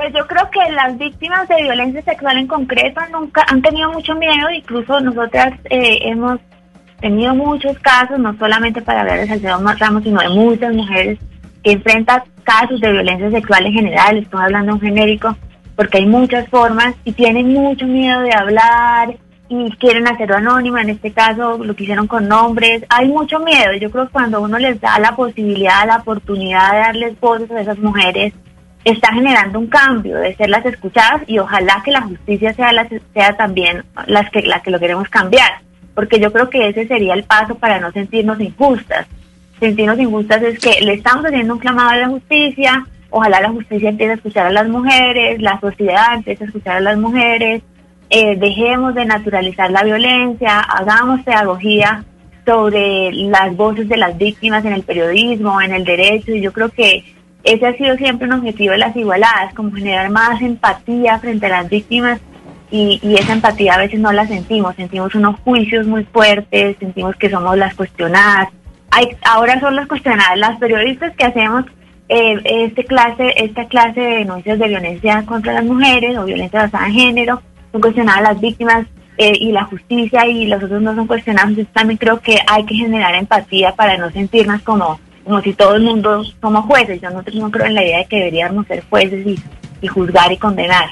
Pues yo creo que las víctimas de violencia sexual en concreto nunca han tenido mucho miedo, incluso nosotras eh, hemos tenido muchos casos, no solamente para hablar de Salcedo Ramos, sino de muchas mujeres que enfrentan casos de violencia sexual en general, estoy hablando en genérico, porque hay muchas formas y tienen mucho miedo de hablar y quieren hacerlo anónima, en este caso lo que hicieron con nombres, hay mucho miedo, yo creo que cuando uno les da la posibilidad, la oportunidad de darles voces a esas mujeres, está generando un cambio de ser las escuchadas y ojalá que la justicia sea, la, sea también las que, la que lo queremos cambiar, porque yo creo que ese sería el paso para no sentirnos injustas. Sentirnos injustas es que le estamos haciendo un clamado a la justicia, ojalá la justicia empiece a escuchar a las mujeres, la sociedad empiece a escuchar a las mujeres, eh, dejemos de naturalizar la violencia, hagamos pedagogía sobre las voces de las víctimas en el periodismo, en el derecho, y yo creo que ese ha sido siempre un objetivo de las igualadas, como generar más empatía frente a las víctimas y, esa empatía a veces no la sentimos, sentimos unos juicios muy fuertes, sentimos que somos las cuestionadas. Hay, ahora son las cuestionadas las periodistas que hacemos eh, este clase, esta clase de denuncias de violencia contra las mujeres o violencia basada en género, son cuestionadas las víctimas eh, y la justicia y los otros no son cuestionados. Entonces también creo que hay que generar empatía para no sentirnos como como si todo el mundo somos jueces. Yo no, no creo en la idea de que deberíamos ser jueces y, y juzgar y condenar.